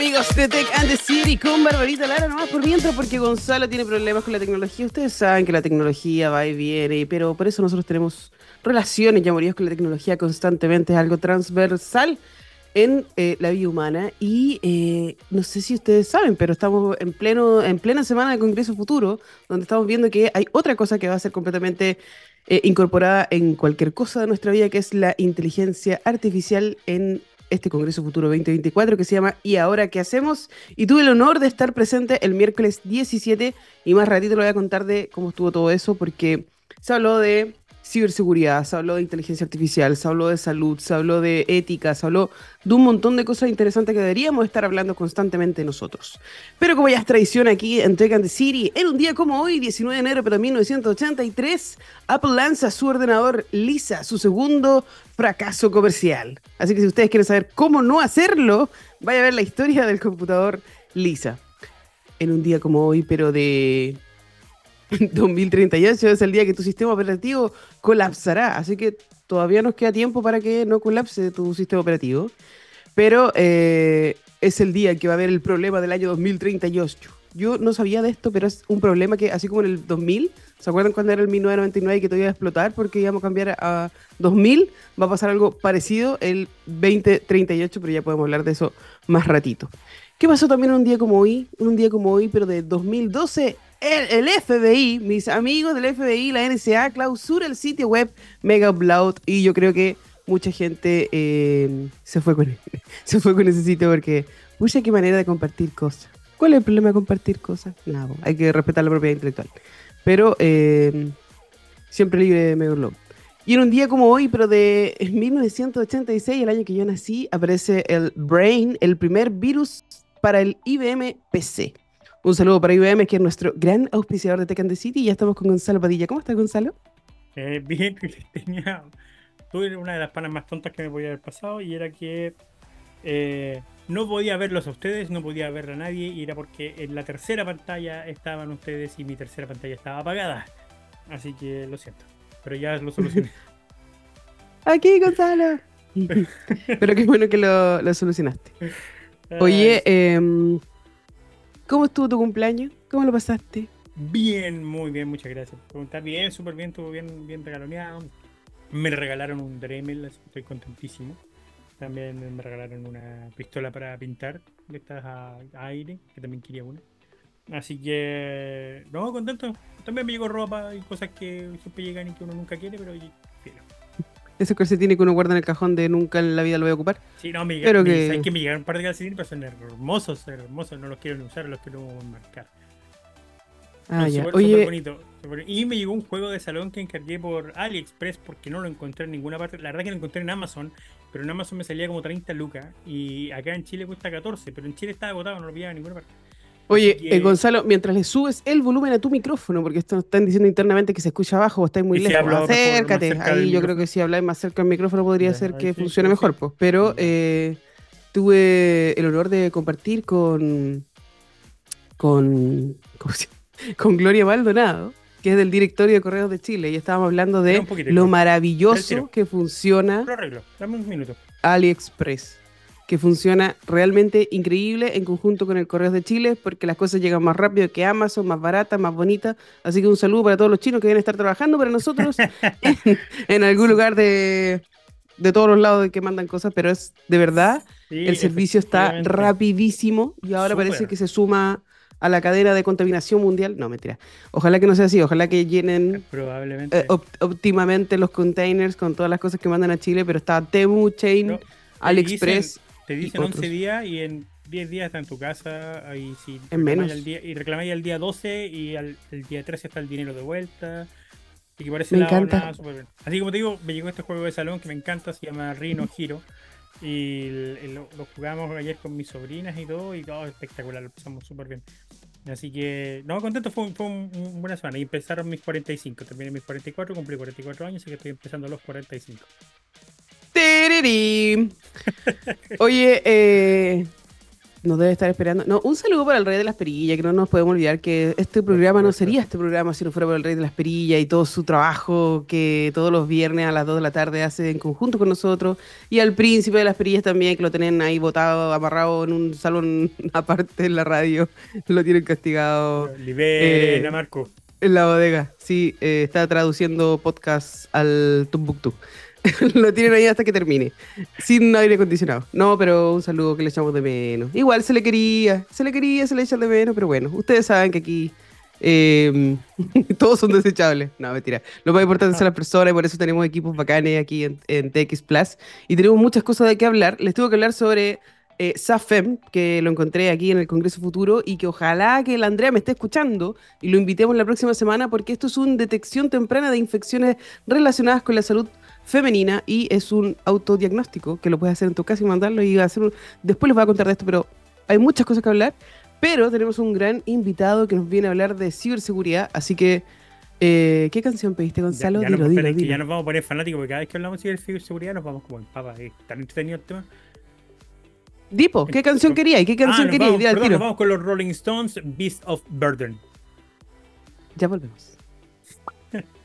amigos de Tech and the City con Barbarita Lara, nomás por mientras, porque Gonzalo tiene problemas con la tecnología. Ustedes saben que la tecnología va y viene, pero por eso nosotros tenemos relaciones y amoríos con la tecnología constantemente, es algo transversal en eh, la vida humana. Y eh, no sé si ustedes saben, pero estamos en, pleno, en plena semana de Congreso Futuro, donde estamos viendo que hay otra cosa que va a ser completamente eh, incorporada en cualquier cosa de nuestra vida, que es la inteligencia artificial en este Congreso Futuro 2024 que se llama ¿Y ahora qué hacemos? Y tuve el honor de estar presente el miércoles 17 y más ratito lo voy a contar de cómo estuvo todo eso porque se habló de ciberseguridad, se habló de inteligencia artificial, se habló de salud, se habló de ética, se habló de un montón de cosas interesantes que deberíamos estar hablando constantemente nosotros. Pero como ya es tradición aquí en Tech and City, en un día como hoy, 19 de enero de 1983, Apple lanza su ordenador Lisa, su segundo fracaso comercial. Así que si ustedes quieren saber cómo no hacerlo, vaya a ver la historia del computador Lisa. En un día como hoy, pero de 2038 es el día que tu sistema operativo colapsará. Así que todavía nos queda tiempo para que no colapse tu sistema operativo. Pero eh, es el día que va a haber el problema del año 2038. Yo no sabía de esto, pero es un problema que, así como en el 2000, ¿se acuerdan cuando era el 1999 y que todavía iba a explotar porque íbamos a cambiar a 2000? Va a pasar algo parecido el 2038, pero ya podemos hablar de eso más ratito. ¿Qué pasó también un día como hoy? Un día como hoy, pero de 2012 el, FBI, mis amigos del FBI, la NSA, clausura el sitio web Mega Upload y yo creo que mucha gente eh, se, fue con, se fue con ese sitio porque, pucha, qué manera de compartir cosas. ¿Cuál es el problema de compartir cosas? No, hay que respetar la propiedad intelectual. Pero eh, siempre libre de Mega Upload. Y en un día como hoy, pero de 1986, el año que yo nací, aparece el Brain, el primer virus para el IBM PC. Un saludo para IBM, que es nuestro gran auspiciador de Tech and the City. Y ya estamos con Gonzalo Padilla. ¿Cómo estás, Gonzalo? Eh, bien, tenía. Tuve una de las panas más tontas que me podía haber pasado y era que eh, no podía verlos a ustedes, no podía ver a nadie y era porque en la tercera pantalla estaban ustedes y mi tercera pantalla estaba apagada. Así que lo siento, pero ya lo solucioné. Aquí, Gonzalo. pero qué bueno que lo, lo solucionaste. Oye, eh, ¿Cómo estuvo tu cumpleaños? ¿Cómo lo pasaste? Bien, muy bien, muchas gracias. Está bien, súper bien, estuvo bien, bien regaloneado. Me regalaron un Dremel, estoy contentísimo. También me regalaron una pistola para pintar de estas a, aire, que también quería una. Así que, no, contento. También me llegó ropa y cosas que siempre llegan y que uno nunca quiere, pero. Ese calcetín que uno guarda en el cajón de nunca en la vida lo voy a ocupar. Sí, no, me, pero que... Hay que me llegaron un par de calcetines, pero son hermosos, hermosos. No los quiero usar, los quiero marcar. Ah, ya. Oye. bonito, Y me llegó un juego de salón que encargué por AliExpress porque no lo encontré en ninguna parte. La verdad que lo encontré en Amazon, pero en Amazon me salía como 30 lucas. Y acá en Chile cuesta 14, pero en Chile está agotado, no lo pillaba en ninguna parte. Oye, eh, Gonzalo, mientras le subes el volumen a tu micrófono, porque esto están diciendo internamente que se escucha abajo o estáis muy lejos, acércate. Ahí yo creo que si habláis más cerca del micrófono podría ser que funcione mejor. Pues. Pero eh, tuve el honor de compartir con, con, con Gloria Maldonado, que es del directorio de Correos de Chile, y estábamos hablando de lo maravilloso que funciona AliExpress que funciona realmente increíble en conjunto con el Correos de Chile, porque las cosas llegan más rápido que Amazon, más baratas, más bonitas. Así que un saludo para todos los chinos que deben estar trabajando para nosotros en, algún lugar de, de todos los lados de que mandan cosas, pero es de verdad, el servicio está rapidísimo y ahora parece que se suma a la cadena de contaminación mundial. No, mentira. Ojalá que no sea así, ojalá que llenen Probablemente. Eh, óptimamente los containers con todas las cosas que mandan a Chile, pero está Temu, Chain, AliExpress. Te dicen 11 días y en 10 días está en tu casa. Ahí sí, en menos. y reclamáis el día 12 y al, el día 13 está el dinero de vuelta. Y que parece me encanta. Así como te digo, me llegó este juego de salón que me encanta, se llama Rino Hero. Y lo, jugamos ayer con mis sobrinas y todo, y todo espectacular, lo pasamos súper bien. Así que, no, contento, fue, fue una buena semana. Y empezaron mis 45, terminé mis 44, cumplí 44 años, así que estoy empezando los 45. Oye, eh, nos debe estar esperando. No, un saludo para el Rey de las Perillas, que no nos podemos olvidar que este programa no sería este programa si no fuera por el Rey de las Perillas y todo su trabajo que todos los viernes a las 2 de la tarde hace en conjunto con nosotros. Y al Príncipe de las Perillas también, que lo tienen ahí botado, amarrado en un salón aparte en la radio. Lo tienen castigado. Libera, eh, Marco. En la bodega, sí, eh, está traduciendo podcast al Tumbuktu. lo tienen ahí hasta que termine. Sin aire acondicionado. No, pero un saludo que le echamos de menos. Igual se le quería, se le quería, se le echa de menos, pero bueno, ustedes saben que aquí em, todos son desechables. No, mentira. Lo más importante son las personas y por eso tenemos equipos bacanes aquí en, en, TX Plus. Y tenemos muchas cosas de qué hablar. Les tengo que hablar sobre eh, SAFEM, que lo encontré aquí en el Congreso Futuro y que ojalá que el Andrea me esté escuchando y lo invitemos la próxima semana porque esto es una detección temprana de infecciones relacionadas con la salud femenina y es un autodiagnóstico que lo puedes hacer en tu casa y mandarlo y hacer después les voy a contar de esto, pero hay muchas cosas que hablar, pero tenemos un gran invitado que nos viene a hablar de ciberseguridad, así que eh, ¿qué canción pediste, Gonzalo? Ya, ya, nos vamos a poner fanáticos porque cada vez que hablamos de ciberseguridad nos vamos como en papa, es tan entretenido el tema. Dipo, ¿qué canción quería y qué canción ah, quería? Vamos, vamos con los Rolling Stones, Beast of Burden. Ya volvemos.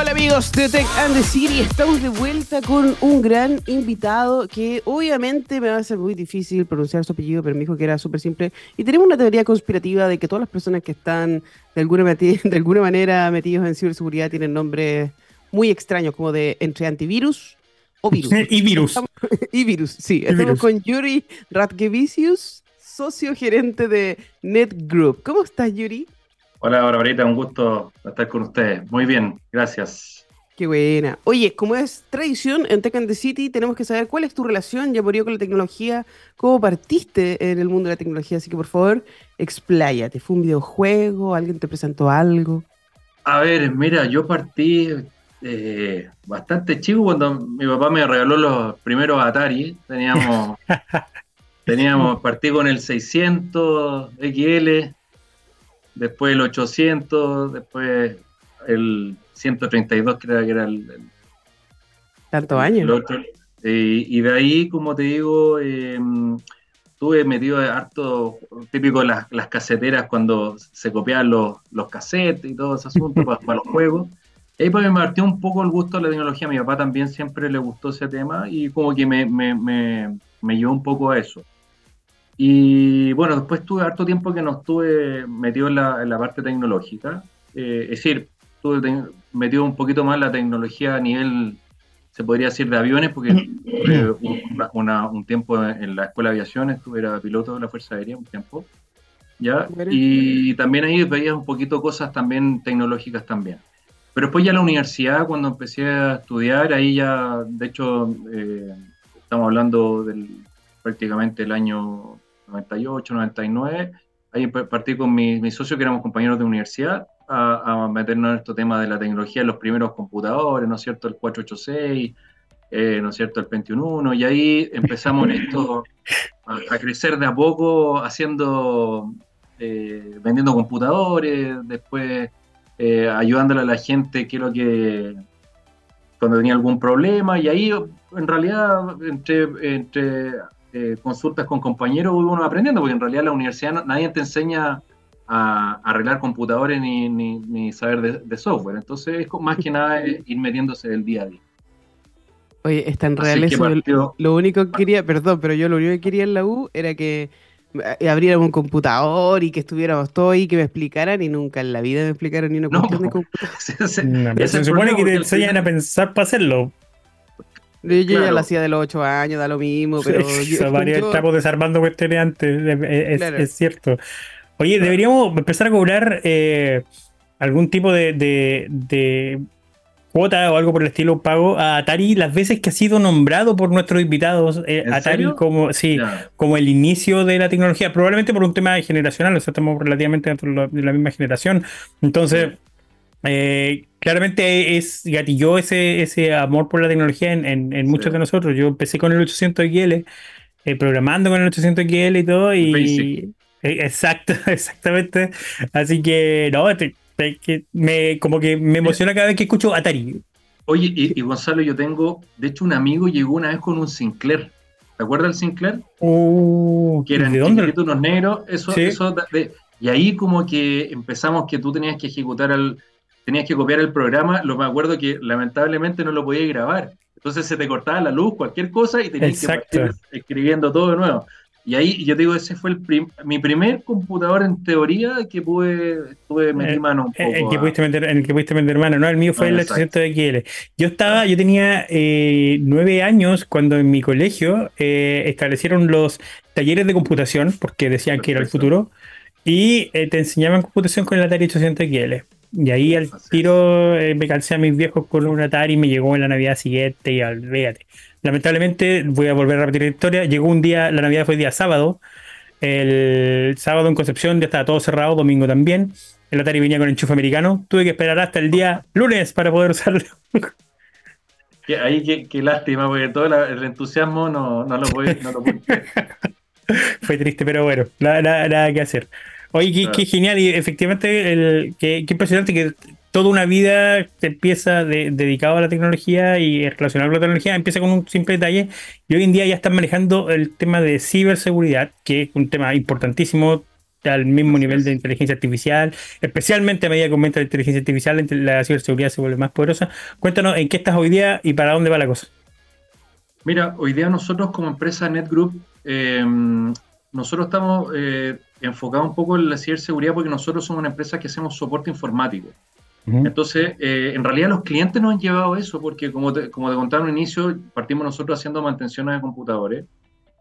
Hola amigos de Tech and the City, estamos de vuelta con un gran invitado que obviamente me va a ser muy difícil pronunciar su apellido, pero me dijo que era súper simple. Y tenemos una teoría conspirativa de que todas las personas que están de alguna, de alguna manera metidos en ciberseguridad tienen nombres muy extraños, como de entre antivirus o virus. y virus. y virus, sí. estamos con Yuri Radkevicius, socio gerente de NetGroup. ¿Cómo estás, Yuri? Hola, Barbarita, un gusto estar con ustedes. Muy bien, gracias. Qué buena. Oye, como es tradición en Tech and the City, tenemos que saber cuál es tu relación, ya con la tecnología, cómo partiste en el mundo de la tecnología, así que por favor, expláyate. ¿Fue un videojuego? ¿Alguien te presentó algo? A ver, mira, yo partí eh, bastante chico cuando mi papá me regaló los primeros Atari. Teníamos, teníamos, partí con el 600 XL, después el 800, después el 132, creo que era el... Tanto años. y de ahí, como te digo, eh, estuve metido harto, típico las, las caseteras cuando se copiaban los, los cassettes y todo ese asunto para, los juegos. Y ahí pues me partió un poco el gusto de la tecnología. A mi papá también siempre le gustó ese tema y como que me, me, me, me llevó un poco a eso. Y bueno, después tuve harto tiempo que no estuve metido en la, en la parte tecnológica. Eh, es decir, estuve metido un poquito más en la tecnología a nivel, se podría decir, de aviones, porque tuve un tiempo en la escuela de aviación, estuve era piloto de la Fuerza Aérea un tiempo. ¿ya? Y también ahí veía un poquito cosas también tecnológicas también. Pero después ya en la universidad, cuando empecé a estudiar, ahí ya, de hecho, eh, estamos hablando del prácticamente el año 98, 99, ahí partí con mi, mi socio, que éramos compañeros de universidad, a, meternos en este tema de la tecnología, los primeros computadores, ¿no es cierto? El 486, eh, ¿no es cierto? El 21, y ahí empezamos en esto a, crecer de a poco, haciendo, eh, vendiendo computadores, después eh, ayudándole a la gente, que que cuando tenía algún problema, y ahí en realidad entre, entre eh, consultas con compañeros uno aprendiendo, porque en realidad la universidad nadie te enseña a, arreglar computadores ni, ni, saber de, software. Entonces es más que nada ir metiéndose del día a día. Oye, es tan real eso. lo único que quería, perdón, pero yo lo único que quería en la U era que eh, abrieran un computador y que estuviéramos todos y que me explicaran y nunca en la vida me explicaron ni una cuestión de computador. se, supone que te enseñan a pensar para hacerlo. Yo ya lo hacía de los 8 años, da lo mismo, pero. estamos desarmando cuestiones antes, es, cierto. Oye, deberíamos empezar a cobrar eh, algún tipo de, cuota o algo por el estilo pago a Atari las veces que ha sido nombrado por nuestros invitados eh, Atari como sí como el inicio de la tecnología probablemente por un tema generacional o sea estamos relativamente dentro de la misma generación. Entonces eh, claramente es gatilló ese, ese amor por la tecnología en, muchos de nosotros. Yo empecé con el 800 XL, eh, programando con el 800 XL y todo, y eh, exacto, exactamente. Así que no, me, como que me emociona cada vez que escucho Atari. Oye, y, Gonzalo, yo tengo, de hecho, un amigo llegó una vez con un Sinclair. ¿Te acuerdas del Sinclair? Uh, que eran ¿de dónde? unos negros, eso, Sí. eso de- y ahí como que empezamos que tú tenías que ejecutar el, tenías que copiar el programa, lo me acuerdo que lamentablemente no lo podías grabar. Entonces se te cortaba la luz, cualquier cosa, y tenías Exacto. que partir escribiendo todo de nuevo. Y ahí yo digo, ese fue el prim- mi primer computador en teoría que pude, tuve metí Eh, mano un poco. En el que a- pudiste meter, en el que pudiste meter mano, no, el mío fue Ah, el exacto. 800 XL. Yo estaba, yo tenía eh, nueve años cuando en mi colegio eh, establecieron los talleres de computación, porque decían que era el Perfecto. futuro, y eh, te enseñaban computación con el Atari 800 XL. Y ahí al tiro eh, me calcé a mis viejos con un Atari y me llegó en la Navidad siguiente y olvídate. Lamentablemente, voy a volver a repetir la historia, llegó un día, la Navidad fue día sábado, el sábado en Concepción ya estaba todo cerrado, domingo también. El Atari venía con enchufe americano. Tuve que esperar hasta el día lunes para poder usarlo. que ahí qué, qué lástima, porque todo la- el entusiasmo no, no lo pude, no. Fue triste, pero bueno, nada, nada- nada que hacer. Oye, qué, Claro. qué genial y efectivamente el, qué, qué impresionante que toda una vida te empieza de, dedicado a la tecnología y relacionado con la tecnología empieza con un simple detalle y hoy en día ya están manejando el tema de ciberseguridad, que es un tema importantísimo al mismo Así nivel es. de inteligencia artificial, especialmente a medida que aumenta la inteligencia artificial, la ciberseguridad se vuelve más poderosa. Cuéntanos en qué estás hoy día y para dónde va la cosa. Mira, hoy día nosotros como empresa NetGroup, eh, nosotros estamos eh, enfocados un poco en la ciberseguridad porque nosotros somos una empresa que hacemos soporte informático. Entonces, eh, en realidad los clientes nos han llevado eso porque como te, como te contaba en un inicio, partimos nosotros haciendo mantenciones de computadores.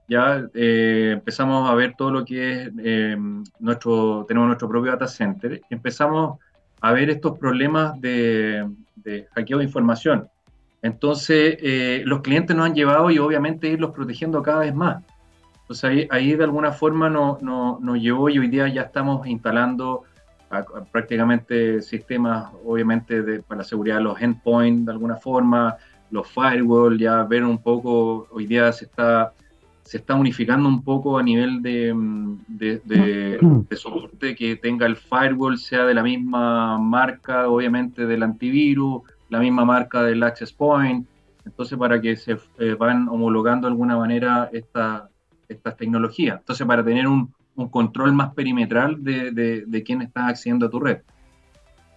Ya eh, empezamos a ver todo lo que es eh, nuestro, tenemos nuestro propio data center y empezamos a ver estos problemas de, de hackeo de información. Entonces, eh, los clientes nos han llevado y obviamente irlos protegiendo cada vez más. Entonces, ahí, ahí de alguna forma no- no- nos llevó y hoy día ya estamos instalando a- a prácticamente sistemas, obviamente, de, para la seguridad los endpoints de alguna forma, los firewall, ya ver un poco, hoy día se está, se está unificando un poco a nivel de, mm, de- de soporte, que tenga el firewall, sea de la misma marca, obviamente, del antivirus, la misma marca del access point, entonces para que se eh, van homologando de alguna manera esta- estas tecnologías. Entonces, para tener un, un control más perimetral de, de, de quién está accediendo a tu red.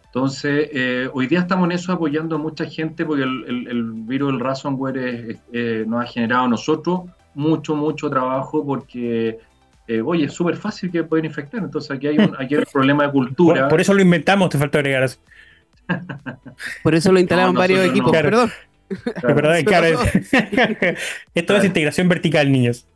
Entonces, eh, hoy día estamos en eso apoyando a mucha gente porque el, el- el virus del ransomware es- es- eh, nos ha generado a nosotros mucho, mucho trabajo porque, eh, oye, es súper fácil que pueden infectar. Entonces, aquí hay un, aquí hay un problema de cultura. Por, por eso lo inventamos, te falta agregar eso. Por eso lo instalaron No, varios equipos. no. Perdón. Claro. Perdón, claro, Esto es integración vertical, niños.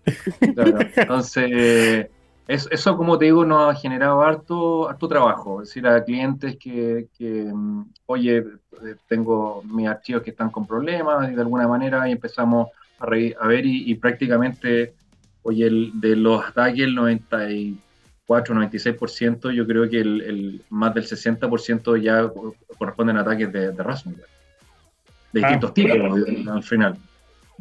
Claro, Entonces, es- eso como te digo nos ha generado harto, harto trabajo. Es decir, a clientes que, que, mm, oye, eh, tengo mis archivos que están con problemas y de alguna manera ahí empezamos a, re- a ver y, y prácticamente, oye, el, de los ataques, el 94, 96%, yo creo que el, el más del 60% ya co- corresponden a ataques de, de ransomware. De Ah. distintos tipos, al final.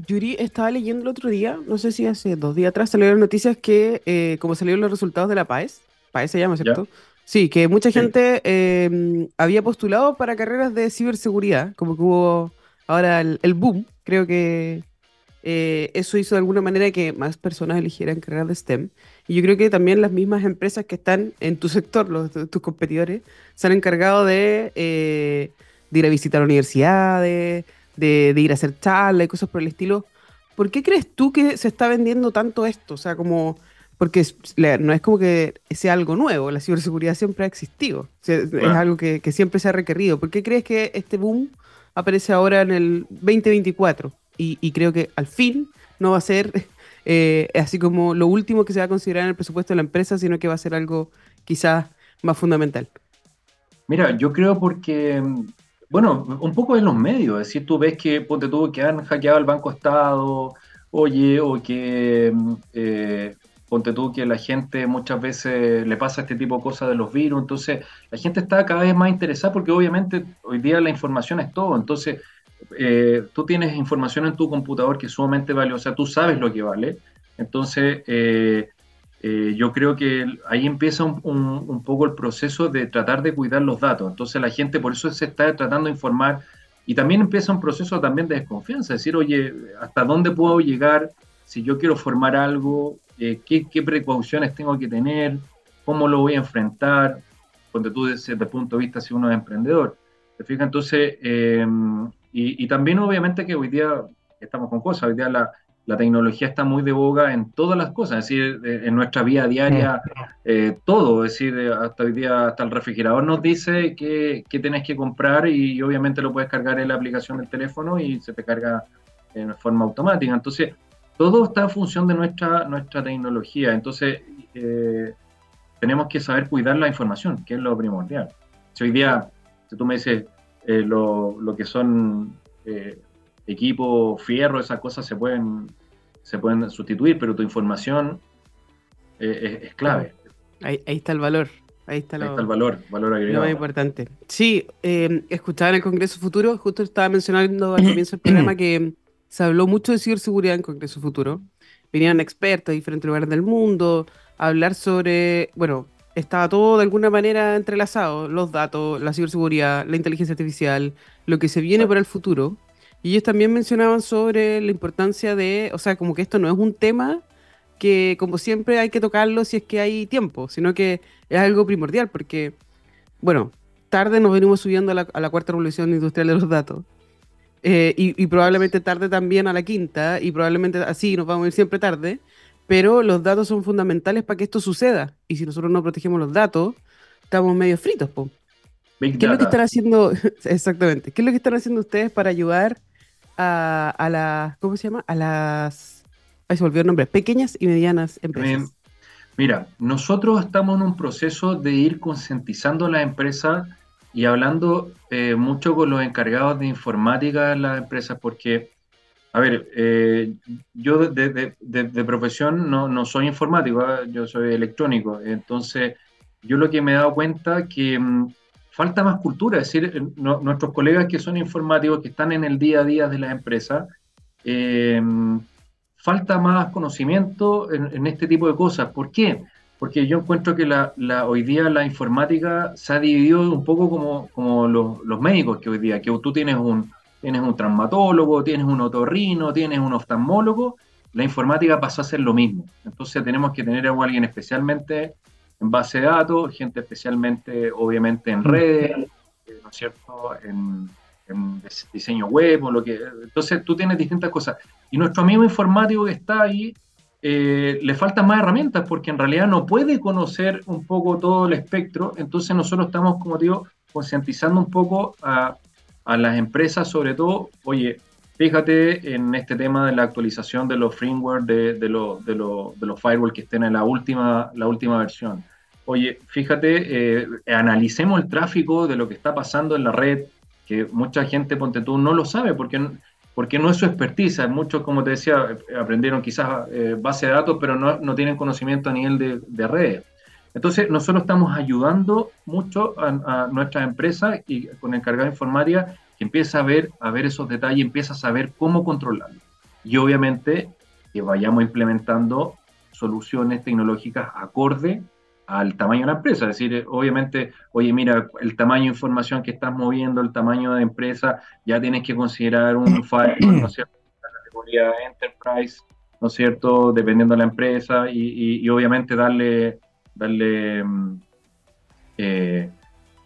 Yuri estaba leyendo el otro día, no sé si hace dos días atrás, salieron noticias que, eh, como salieron los resultados de la PAES, PAES se llama, ¿cierto? Sí, que mucha Sí. gente eh, había postulado para carreras de ciberseguridad, como que hubo ahora el, el boom. Creo que eh, eso hizo de alguna manera que más personas eligieran carreras de STEM. Y yo creo que también las mismas empresas que están en tu sector, los, tus competidores, se han encargado de, eh, de ir a visitar universidades, de, de ir a hacer charlas y cosas por el estilo. ¿Por qué crees tú que se está vendiendo tanto esto? O sea, como, porque es- no es como que sea algo nuevo, la ciberseguridad siempre ha existido, O sea, es Claro. algo que, que siempre se ha requerido. ¿Por qué crees que este boom aparece ahora en el 2024? Y, y creo que al fin no va a ser eh, así como lo último que se va a considerar en el presupuesto de la empresa, sino que va a ser algo quizás más fundamental. Mira, yo creo porque, bueno, un poco en los medios, es decir, tú ves que, ponte tú, que han hackeado el Banco Estado, oye, o que, mm, eh, ponte tú, que la gente muchas veces le pasa este tipo de cosas de los virus, entonces la gente está cada vez más interesada porque obviamente hoy día la información es todo, entonces eh, tú tienes información en tu computador que es sumamente valiosa, tú sabes lo que vale, entonces... eh, eh, yo creo que ahí empieza un, un- un poco el proceso de tratar de cuidar los datos. Entonces la gente por eso se está tratando de informar y también empieza un proceso también de desconfianza, es decir, oye, ¿hasta dónde puedo llegar si yo quiero formar algo, eh, ¿qué, ¿qué, precauciones tengo que tener, cómo lo voy a enfrentar, cuando tú desde el punto de vista si uno es emprendedor. ¿Te fijas? Entonces, eh, y, y, también obviamente que hoy día estamos con cosas, hoy día la, la tecnología está muy de boga en todas las cosas, es decir, en nuestra vida diaria, eh, todo, es decir, hasta hoy día, hasta el refrigerador nos dice qué que tenés que comprar y, obviamente lo puedes cargar en la aplicación del teléfono y se te carga en forma automática. Entonces, todo está en función de nuestra, nuestra tecnología. Entonces, eh, tenemos que saber cuidar la información, que es lo primordial. Si hoy día, si tú me dices eh, lo, lo, que son eh, equipo, fierro, esas cosas se pueden, se pueden sustituir, pero tu información eh, es, es, clave. Ahí, ahí, está el valor. Ahí está, lo, ahí está el valor, valor agregado. Lo más importante. Sí, eh, escuchaba en el Congreso Futuro, justo estaba mencionando al comienzo del programa que se habló mucho de ciberseguridad en el Congreso Futuro. Venían expertos de diferentes lugares del mundo a hablar sobre, bueno, estaba todo de alguna manera entrelazado, los datos, la ciberseguridad, la inteligencia artificial, lo que se viene para el futuro. Y ellos también mencionaban sobre la importancia de, o sea, como que esto no es un tema que como siempre hay que tocarlo si es que hay tiempo, sino que es algo primordial, porque, bueno, tarde nos venimos subiendo a la, a la cuarta revolución industrial de los datos. Eh, y, y, probablemente tarde también a la quinta, y probablemente así nos vamos a ir siempre tarde, pero los datos son fundamentales para que esto suceda. Y si nosotros no protegemos los datos, estamos medio fritos. Po. ¿Qué es lo que están haciendo? Exactamente. ¿Qué es lo que están haciendo ustedes para ayudar a, a las, ¿cómo se llama? A las, ahí se volvió el nombre, pequeñas y medianas empresas. Mira, nosotros estamos en un proceso de ir concientizando a las empresas y hablando eh, mucho con los encargados de informática de las empresas, porque, a ver, eh, yo de, de, profesión no, no soy informático, ¿eh? yo soy electrónico, entonces yo lo que me he dado cuenta que mmm, falta más cultura, es decir, no, nuestros colegas que son informáticos, que están en el día a día de las empresas, eh, falta más conocimiento en, este tipo de cosas. ¿Por qué? Porque yo encuentro que la, hoy día la informática se ha dividido un poco como, como los, los, médicos que hoy día, que tú tienes un, tienes un traumatólogo, tienes un otorrino, tienes un oftalmólogo, la informática pasó a ser lo mismo. Entonces tenemos que tener a alguien especialmente en base de datos, gente especialmente, obviamente, en redes, ¿no es cierto?, en, en, diseño web o lo que... Entonces tú tienes distintas cosas. Y nuestro amigo informático que está ahí, eh, le faltan más herramientas porque en realidad no puede conocer un poco todo el espectro. Entonces nosotros estamos, como digo, concientizando un poco a, a las empresas, sobre todo, oye, fíjate en este tema de la actualización de los firmware de, de, lo, de, lo, de los firewall que estén en la última, la última versión. Oye, fíjate, eh, analicemos el tráfico de lo que está pasando en la red, que mucha gente, ponte tú, no lo sabe porque, porque no es su expertise. Muchos, como te decía, aprendieron quizás eh, base de datos, pero no, no, tienen conocimiento a nivel de, de redes. Entonces, nosotros estamos ayudando mucho a, nuestras empresas y con de informática que empieza a ver, a ver esos detalles, empieza a saber cómo controlarlo. Y obviamente que vayamos implementando soluciones tecnológicas acorde al tamaño de la empresa. Es decir, obviamente, oye, mira, el tamaño de información que estás moviendo, el tamaño de empresa, ya tienes que considerar un firewall, ¿no es cierto? La categoría Enterprise, ¿no es cierto? Dependiendo de la empresa y, y, y obviamente darle, darle eh,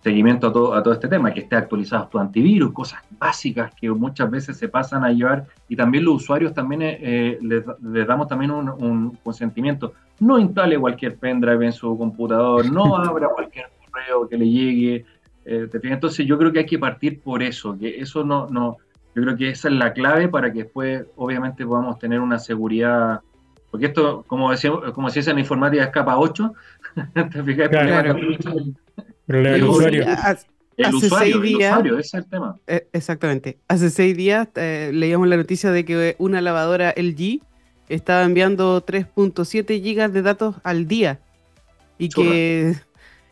seguimiento a todo, a todo este tema, que esté actualizado tu antivirus, cosas básicas que muchas veces se pasan a llevar y también los usuarios también eh, les, les, damos también un, un, consentimiento. No instale cualquier pendrive en su computador, no abra cualquier correo que le llegue. Eh, Entonces yo creo que hay que partir por eso, que eso no, no, yo creo que esa es la clave para que después obviamente podamos tener una seguridad porque esto, como decía, como decía en la informática, es capa 8. ¿Te fijas? Claro. El, el usuario. Hace, el hace usuario, seis días, el usuario, ese es el tema. Eh, exactamente. Hace seis días eh, leíamos la noticia de que una lavadora LG estaba enviando 3.7 gigas de datos al día. Y Churra. que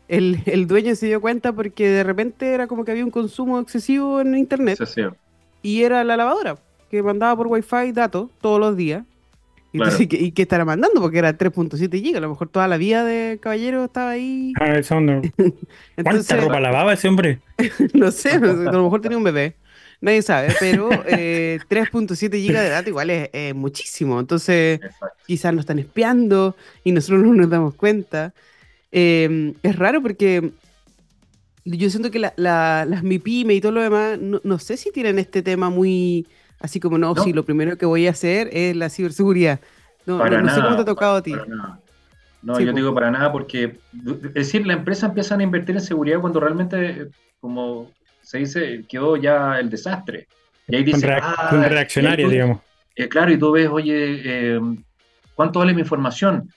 el, el, dueño se dio cuenta porque de repente era como que había un consumo excesivo en internet. Excesivo. Y era la lavadora que mandaba por wifi datos todos los días. Claro. ¿Y, y qué estará mandando? Porque era 3.7 GB. A lo mejor toda la vida de caballero estaba ahí. Ah, eso no. Entonces, ¿Cuánta ropa lavaba ese hombre? no sé, a lo mejor tenía un bebé. nadie sabe, pero eh, 3.7 gigas de datos igual es, muchísimo. Entonces, Exacto. quizás nos están espiando y nosotros no nos damos cuenta. Eh, es raro porque yo siento que la- la- las MIPYME y todo lo demás, no, no sé si tienen este tema muy así como, no, No. sí, lo primero que voy a hacer es la ciberseguridad. No, Para no- no sé nada. cómo te ha tocado a ti. para nada. No, Sí, yo digo para nada porque, es decir, la empresa empiezan a invertir en seguridad cuando realmente, como se dice, quedó ya el desastre. Y ahí Con, dice, reac- ah, digamos. eh, claro, y tú ves, oye, eh, ¿cuánto vale mi información?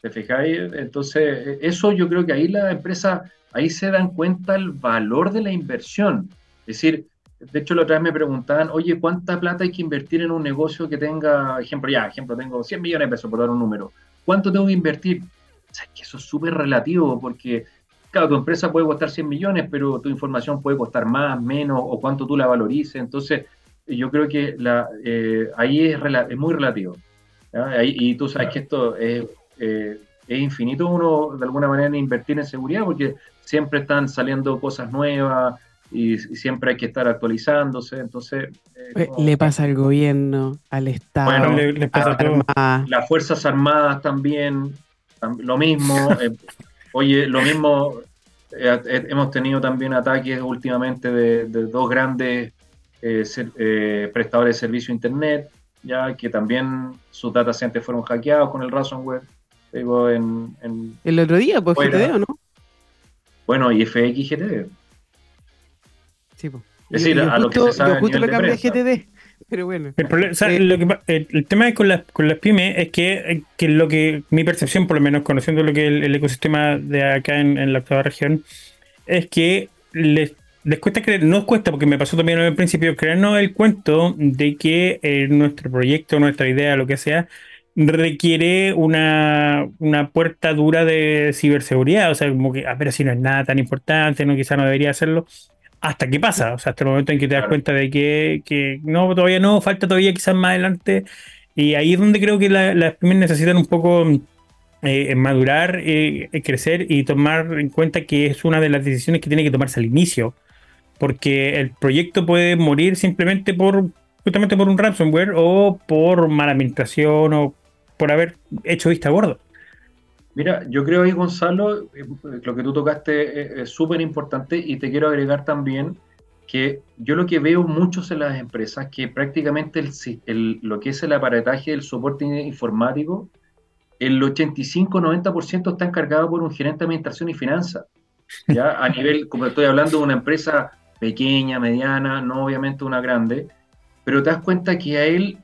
¿Te fijáis? Entonces, eso yo creo que ahí la empresa, ahí se dan cuenta el valor de la inversión. Es decir, de hecho, la otra vez me preguntaban, oye, ¿cuánta plata hay que invertir en un negocio que tenga, ejemplo, ya, ejemplo, tengo 100 millones de pesos, por dar un número. ¿Cuánto tengo que invertir? O sea, que eso es súper relativo, porque, claro, tu empresa puede costar 100 millones, pero tu información puede costar más, menos, o cuánto tú la valorices. Entonces, yo creo que la, eh, ahí es, es muy relativo. y tú sabes que esto es, eh, es infinito uno, de alguna manera, invertir en seguridad, porque siempre están saliendo cosas nuevas y, y siempre hay que estar actualizándose. Entonces, eh, Le pasa al gobierno, al Estado, Bueno, le, le a pasa las Fuerzas Armadas también, tam- lo mismo. eh, oye, lo mismo, eh, eh, hemos tenido también ataques últimamente de, de dos grandes eh, ser- eh, prestadores de servicio Internet, ya que también sus data centers fueron hackeados con el ransomware. Digo, en, en- El otro día, pues Fuera. GTD, ¿o no? bueno, y FX GTD. Sí, pues. Es decir, yo a lo que se sabe yo justo de cambié. GTD, pero bueno. El, problema- o sea, Eh, lo que el, el tema con las, con las pymes es que, que lo que mi percepción, por lo menos conociendo lo que el, el ecosistema de acá en, en la octava región, es que les, les cuesta creer, no cuesta porque me pasó también al principio, creernos el cuento de que eh, nuestro proyecto, nuestra idea, lo que sea, requiere una, una puerta dura de ciberseguridad. O sea, como que, ah, pero si no es nada tan importante, no, quizá no debería hacerlo. Hasta que pasa, o sea, hasta el momento en que te das Claro. cuenta de que, que no, todavía no, falta todavía quizás más adelante. Y ahí es donde creo que la- las pymes necesitan un poco eh, madurar, eh, crecer y tomar en cuenta que es una de las decisiones que tiene que tomarse al inicio. Porque el proyecto puede morir simplemente por justamente por un ransomware o por mala administración o por haber hecho vista gorda. Mira, yo creo ahí, Gonzalo, eh, lo que tú tocaste es- es súper importante y te quiero agregar también que yo lo que veo muchos en las empresas, que prácticamente el, lo que es el aparataje, el soporte informático, el 85-90% está encargado por un gerente de administración y finanzas. Ya a nivel, como estoy hablando de una empresa pequeña, mediana, no obviamente una grande, pero te das cuenta que a él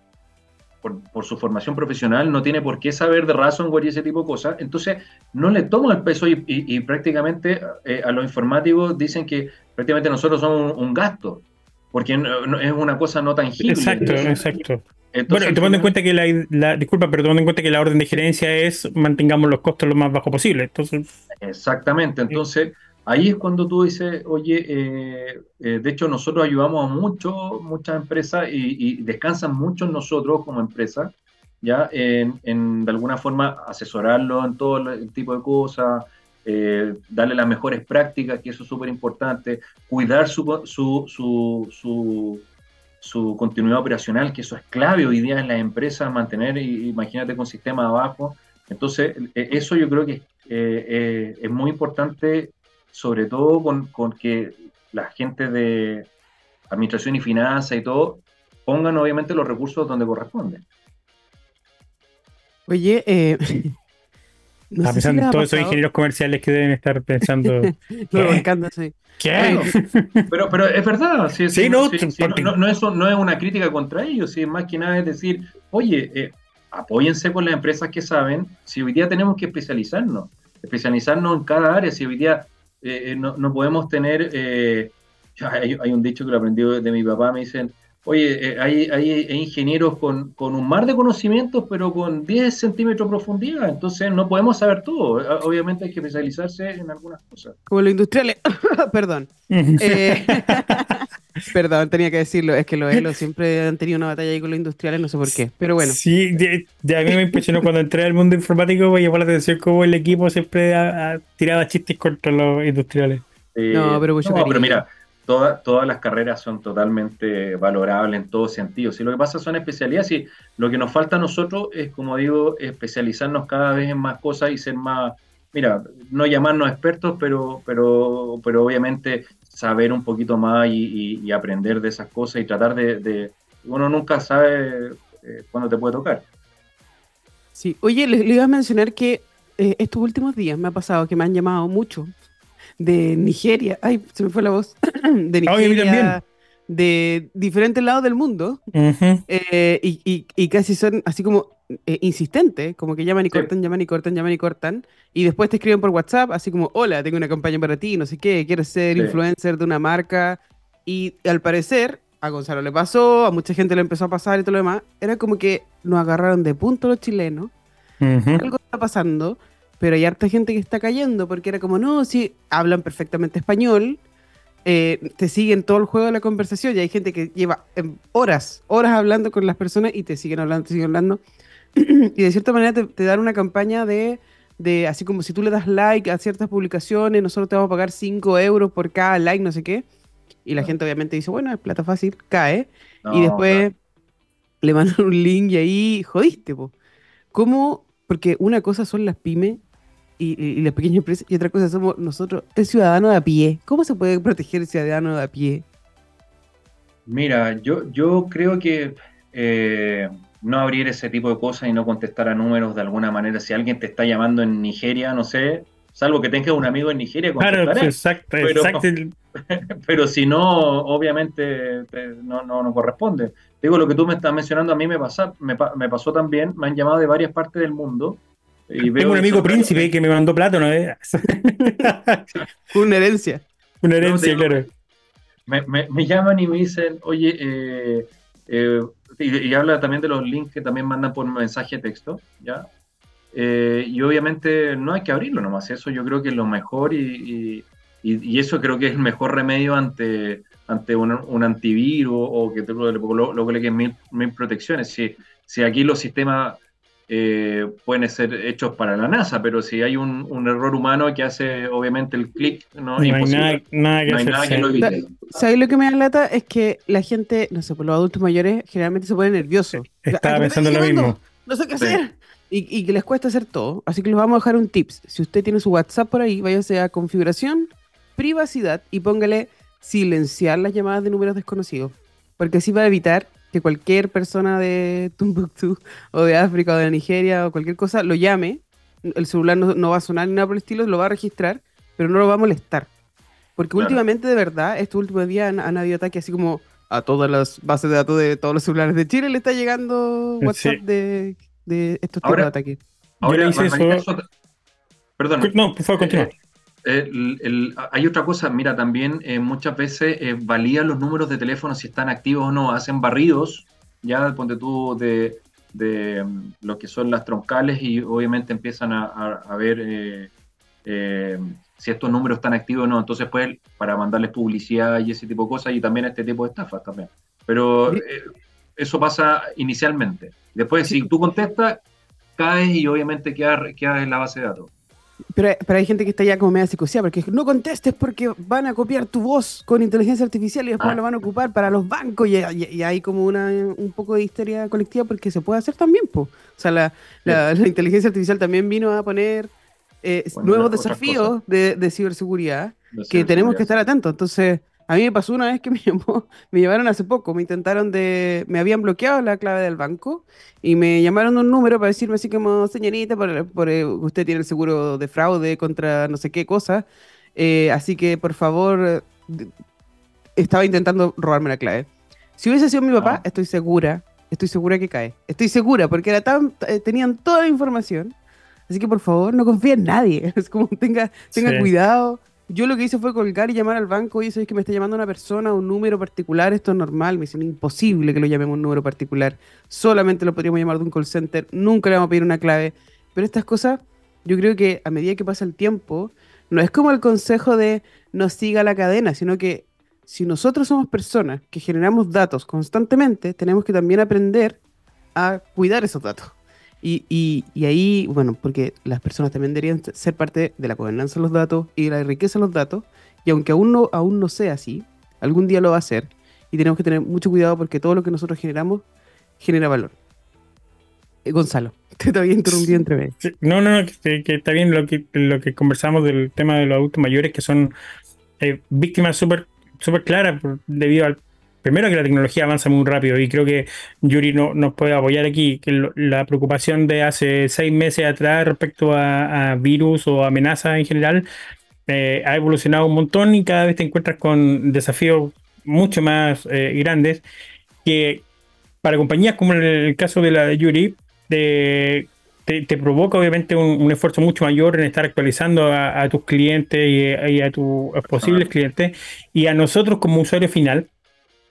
por, por su formación profesional, no tiene por qué saber de ransomware y ese tipo de cosas, entonces no le toma el peso y, y- y prácticamente eh, a los informáticos dicen que prácticamente nosotros somos un, un gasto, porque no- no- es una cosa no tangible. Exacto, exacto. entonces, Bueno, tomando en cuenta que la, la- disculpa, pero tomando en cuenta que la orden de gerencia es mantengamos los costos lo más bajo posible. Entonces, Exactamente, entonces ahí es cuando tú dices, oye, eh, eh, de hecho nosotros ayudamos a mucho, muchas empresas y, descansan mucho en nosotros como empresa, ya en, de alguna forma asesorarlo en todo el tipo de cosas, eh, darle las mejores prácticas, que eso es súper importante, cuidar su, su, su, su, continuidad operacional, que eso es clave hoy día en las empresas, mantener, imagínate con sistemas abajo. Entonces, eh, eso yo creo que es muy importante, sobre todo con, con que la gente de administración y finanzas y todo pongan obviamente los recursos donde corresponden. Oye, eh, no si les en ha todos esos ingenieros comerciales que deben estar pensando. No, volcándose. ¿Qué? Pero, pero es verdad, sí, Sí, sí, no, sí, sí, porque- no, no es, no es una crítica contra ellos, sí, más que nada es decir, oye, eh, apóyense con las empresas que saben, si hoy día tenemos que especializarnos, especializarnos en cada área, si hoy día eh, eh, no, no podemos tener, eh, hay, hay un dicho que lo aprendí de mi papá, me dicen, oye, eh, hay, hay, ingenieros con, con un mar de conocimientos, pero con 10 centímetros de profundidad, entonces no podemos saber todo, obviamente hay que especializarse en algunas cosas. Como los industriales. Perdón. Perdón, tenía que decirlo. Es que los ELO siempre han tenido una batalla ahí con los industriales, no sé por qué. Pero bueno. Sí, de- de- a mí me impresionó cuando entré al mundo informático, me llamó la atención cómo el equipo siempre ha- ha- tiraba chistes contra los industriales. Eh, No, pero mucho no, pero mira, todas las carreras son totalmente valorables en todo sentido. Si lo que pasa son especialidades y lo que nos falta a nosotros es, como digo, especializarnos cada vez en más cosas y ser más, mira, no llamarnos expertos, pero, pero, pero obviamente saber un poquito más y, aprender de esas cosas y tratar de, uno nunca sabe eh, cuándo te puede tocar. Sí, oye, le, iba a mencionar que eh, estos últimos días me ha pasado que me han llamado mucho de Nigeria. Ay, se me fue la voz. de Nigeria. de diferentes lados del mundo. Eh, y, casi son así como eh, insistentes, como que llaman y cortan, llaman y cortan, llaman y cortan. Y después te escriben por WhatsApp, así como, hola, tengo una campaña para ti, no sé qué, quieres ser influencer de una marca. Y al parecer, a Gonzalo le pasó, a mucha gente le empezó a pasar y todo lo demás. Era como que nos agarraron de punto los chilenos. Algo está pasando pero hay harta gente que está cayendo porque era como, no, si hablan perfectamente español, eh, te siguen todo el juego de la conversación y hay gente que lleva em, horas, horas hablando con las personas y te siguen hablando, te siguen hablando. y de cierta manera te, dan una campaña de, de, así como si tú le das like a ciertas publicaciones, nosotros te vamos a pagar 5 euros por cada like, no sé qué. Y la gente obviamente dice, bueno, es plata fácil, cae. y después le mandan un link y ahí jodiste, po. ¿Cómo? Porque una cosa son las pymes y, las pequeñas empresas, y otra cosa somos nosotros, el ciudadano de a pie. ¿Cómo se puede proteger el ciudadano de a pie? Mira, yo, yo creo que eh, no abrir ese tipo de cosas y no contestar a números de alguna manera. Si alguien te está llamando en Nigeria, no sé, salvo que tengas un amigo en Nigeria, claro, exacto, pero, pero si no, obviamente no, no, no, corresponde. Digo, lo que tú me estás mencionando a mí me, pasa, me, me pasó también, me han llamado de varias partes del mundo tengo un amigo príncipe que me mandó plata una vez. una herencia. Una herencia, claro. Me, llaman y me dicen, oye, eh, eh, y, habla también de los links que también mandan por mensaje de texto, ¿ya? Eh, y obviamente no hay que abrirlo nomás, eso yo creo que es lo mejor y, eso creo que es el mejor remedio ante, ante un, antivirus o que te lo, lo, que mil, mil protecciones. Si, si aquí los sistemas eh, pueden ser hechos para la NASA, pero si hay un, error humano que hace obviamente el clic, no, hay nada, que, lo evite. ¿Sabes lo que me da lata? Es que la gente, no sé, por los adultos mayores generalmente se pone nervioso. Estaba pensando lo mismo. No sé qué hacer. Y, que les cuesta hacer todo. Así que les vamos a dejar un tips. Si usted tiene su WhatsApp por ahí, váyase a configuración, privacidad y póngale silenciar las llamadas de números desconocidos. Porque así va a evitar que cualquier persona de Tumbuktu o de África o de Nigeria o cualquier cosa lo llame, el celular no, va a sonar ni nada por el estilo, lo va a registrar, pero no lo va a molestar. Porque últimamente, de verdad, estos últimos días han, habido ataques así como a todas las bases de datos de todos los celulares de Chile le está llegando WhatsApp de, estos tipos de ataques. Ahora, Perdón. No, por favor, continúa. Eh, hay otra cosa, mira, también eh, muchas veces eh, valían los números de teléfono si están activos o no, hacen barridos, ya ponte tú de, de mm, lo que son las troncales y obviamente empiezan a, ver eh, si estos números están activos o no, entonces pues para mandarles publicidad y ese tipo de cosas y también este tipo de estafas también. Pero eso pasa inicialmente. Después, si tú contestas, caes y obviamente quedas, quedas en la base de datos. Pero, pero, hay gente que está ya como media psicoseada porque no contestes porque van a copiar tu voz con inteligencia artificial y después lo van a ocupar para los bancos y, hay como una, un poco de histeria colectiva porque se puede hacer también. Po. O sea, la, la, inteligencia artificial también vino a poner eh, nuevos desafíos de, de, ciberseguridad que tenemos que estar atentos. Entonces, a mí me pasó una vez que me llamó, me llamaron hace poco, me intentaron de, me habían bloqueado la clave del banco y me llamaron un número para decirme así como, señorita, por, eh, usted tiene el seguro de fraude contra no sé qué cosa, eh, así que por favor, estaba intentando robarme la clave. Si hubiese sido mi papá, ah. estoy segura, estoy segura que cae. Estoy segura, porque era tan, eh, tenían toda la información. Así que por favor, no confíe en nadie. Es como tenga, tenga cuidado yo lo que hice fue colgar y llamar al banco y eso es que me está llamando una persona, un número particular, esto es normal, me dicen imposible que lo llamemos un número particular, solamente lo podríamos llamar de un call center, nunca le vamos a pedir una clave, pero estas cosas, yo creo que a medida que pasa el tiempo, no es como el consejo de no siga la cadena, sino que si nosotros somos personas que generamos datos constantemente, tenemos que también aprender a cuidar esos datos. Y, ahí, bueno, porque las personas también deberían ser parte de la gobernanza de los datos y de la riqueza de los datos, y aunque aún no, aún no sea así, Algún día lo va a hacer. Y tenemos que tener mucho cuidado porque todo lo que nosotros generamos genera valor. Eh, Gonzalo, te todavía interrumpí entre medio. No, no, no, que, que está bien lo que, lo que conversamos del tema de los adultos mayores, que son eh, víctimas súper súper claras debido al. Primero que la tecnología avanza muy rápido y creo que Yuri no, nos puede apoyar aquí, que lo- la preocupación de hace seis meses atrás respecto a, a virus o amenazas en general eh, ha evolucionado un montón y cada vez te encuentras con desafíos mucho más eh, grandes que para compañías como el caso de la de Yuri, te, te- te provoca obviamente un, un esfuerzo mucho mayor en estar actualizando a, a tus clientes y, y a tus posibles clientes y a nosotros como usuario final.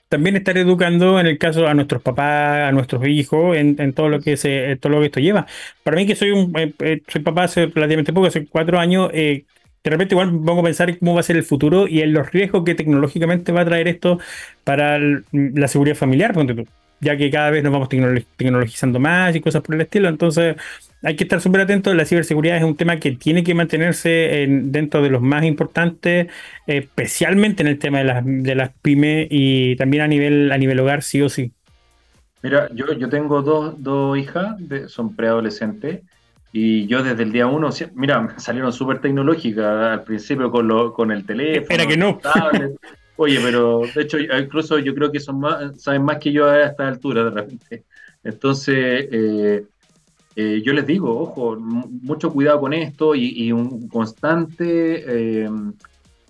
También estar educando, en el caso a nuestros papás, a nuestros hijos, en, en todo lo que se, todo lo que esto lleva. Para mí que soy un eh, eh, soy papá hace relativamente poco, hace cuatro años, eh, de repente igual pongo a pensar en cómo va a ser el futuro y en los riesgos que tecnológicamente va a traer esto para la seguridad familiar. Ya que cada vez nos vamos tecnolo- tecnologizando más y cosas por el estilo. Entonces hay que estar súper atentos. La ciberseguridad es un tema que tiene que mantenerse en- dentro de los más importantes, especialmente en el tema de las, de las pymes y también a nivel, a nivel hogar, sí o sí. Mira, yo, yo tengo dos, dos hijas, de- son preadolescentes, y yo desde el día uno, mira, salieron súper tecnológicas al principio con, lo, con el teléfono, Era que no. tablet. Oye, pero de hecho, incluso yo creo que son más, saben más que yo a esta altura de repente. Entonces, eh, eh, yo les digo, ojo, mucho cuidado con esto y, un constante eh,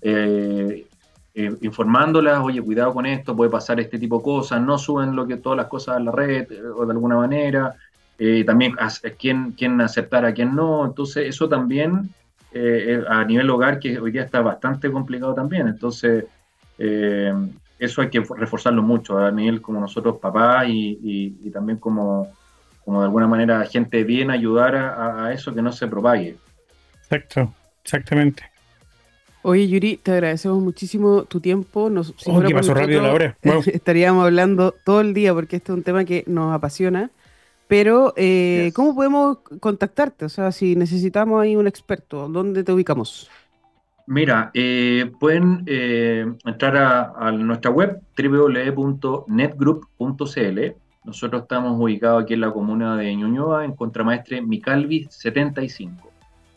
eh, informándolas, oye, cuidado con esto, puede pasar este tipo de cosas, no suben lo que todas las cosas a la red o de alguna manera, también a, quién, quién aceptar, a quién no, entonces eso también a nivel hogar que hoy día está bastante complicado también, entonces eso hay que reforzarlo mucho a nivel como nosotros papás y también como, como de alguna manera gente bien ayudar a, a eso que no se propague. Exacto, exactamente. Oye, Yuri, te agradecemos muchísimo tu tiempo. Nos, si Oh, pasó rápido la hora. Wow. Estaríamos hablando todo el día porque este es un tema que nos apasiona. Pero, eh, Yes. ¿cómo podemos contactarte? O sea, si necesitamos ahí un experto, ¿dónde te ubicamos? Mira, eh, pueden eh, entrar a, a nuestra web www.netgroup.cl. Nosotros estamos ubicados aquí en la comuna de Ñuñoa, en Contramaestre Micalvi 75.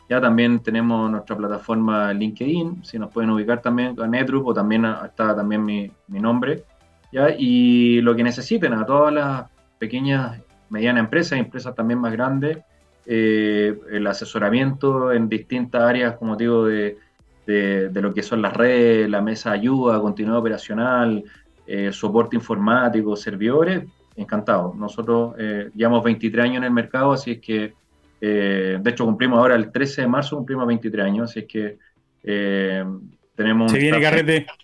Ya también tenemos nuestra plataforma LinkedIn, si nos pueden ubicar también a NetGroup o también está también mi, mi nombre. ¿ya? Y lo que necesiten a todas las pequeñas, medianas empresas, empresas también más grandes, eh, el asesoramiento en distintas áreas, como digo, de, de, de lo que son las redes, la mesa de ayuda, continuidad operacional, eh, soporte informático, servidores, encantado. Nosotros eh, llevamos 23 años en el mercado, así es que, eh, de hecho, cumplimos ahora el 13 de marzo, cumplimos 23 años, así es que eh, tenemos... Se viene carrete.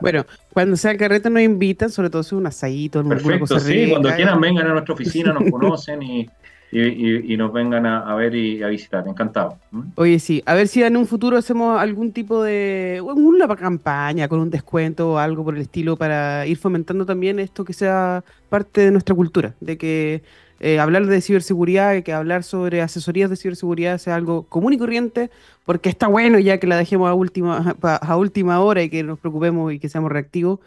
Bueno, cuando sea el carrete nos invitan, sobre todo si es un asadito, alguna Perfecto, cosa sí, rica. cuando quieran vengan a nuestra oficina, nos conocen y, y, y- nos vengan a, ver y a visitar, encantado. ¿Mm? Oye, sí, a ver si en un futuro hacemos algún tipo de una campaña con un descuento o algo por el estilo para ir fomentando también esto que sea parte de nuestra cultura, de que eh, hablar de ciberseguridad, que hablar sobre asesorías de ciberseguridad sea algo común y corriente, porque está bueno ya que la dejemos a última, a última hora y que nos preocupemos y que seamos reactivos.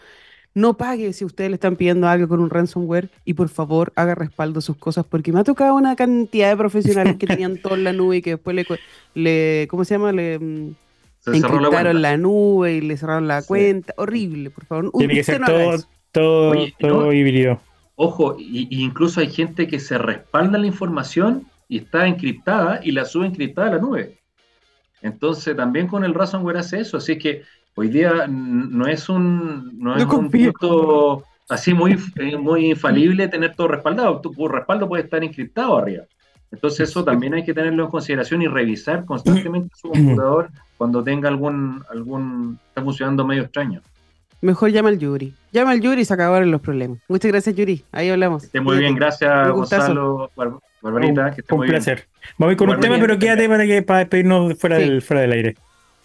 No pague si ustedes le están pidiendo algo con un ransomware y por favor haga respaldo a sus cosas porque me ha tocado una cantidad de profesionales que tenían todo en la nube y que después le, le ¿cómo se llama? Le mm, Se cerró la encriptaron la nube y le cerraron la Sí. cuenta. Horrible, por favor. Tiene que ser no todo, todo, Oye, ¿y todo no? híbrido. Ojo, y, y incluso hay gente que se respalda la información y está encriptada y la sube encriptada a la nube. Entonces también con el ransomware hace eso, así que hoy día no es un, no es No un punto así muy, eh, muy infalible tener todo respaldado. Tu, tu respaldo puede estar encriptado arriba. Entonces eso también hay que tenerlo en consideración y revisar constantemente su computador cuando tenga algún, algún, está funcionando medio extraño. Mejor llama al Yuri. Llama al Yuri y se acabaron los problemas. Muchas gracias, Yuri. Ahí hablamos. Que esté muy bien, gracias Un. Gonzalo, Bar- Barbarita, que esté Un muy bien. placer. Vamos a ir con un tema, pero quédate para, que, para despedirnos fuera, Sí. del, fuera del aire.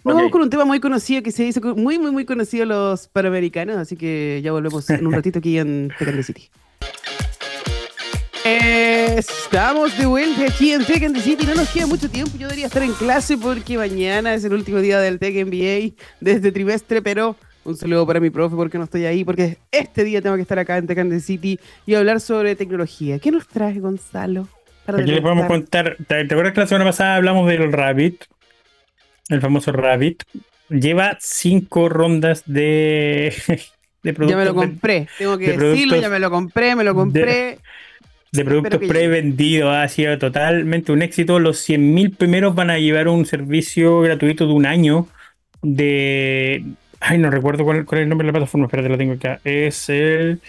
Nos Ok. vamos con un tema muy conocido que se hizo muy, muy, muy conocido los panamericanos, así que ya volvemos en un ratito aquí en Tech the City. Estamos de vuelta aquí en Tech the City. No nos queda mucho tiempo. Yo debería estar en clase porque mañana es el último día del Tech MBA de este trimestre, pero Un saludo para mi profe porque no estoy ahí, porque este día tengo que estar acá en Tecande City y hablar sobre tecnología. ¿Qué nos trae Gonzalo? Aquí le podemos contar. ¿Te, acuerdas que la semana pasada hablamos del Rabbit? El famoso Rabbit. Lleva cinco rondas de, de productos. Ya me lo compré. Tengo que decirlo, ya me lo compré, me lo compré. De, productos prevendidos. Ha sido totalmente un éxito. Los 100.000 primeros van a llevar un servicio gratuito de un año de. Ay, no recuerdo cuál, es el nombre de la plataforma. Espérate, lo tengo acá. Es el.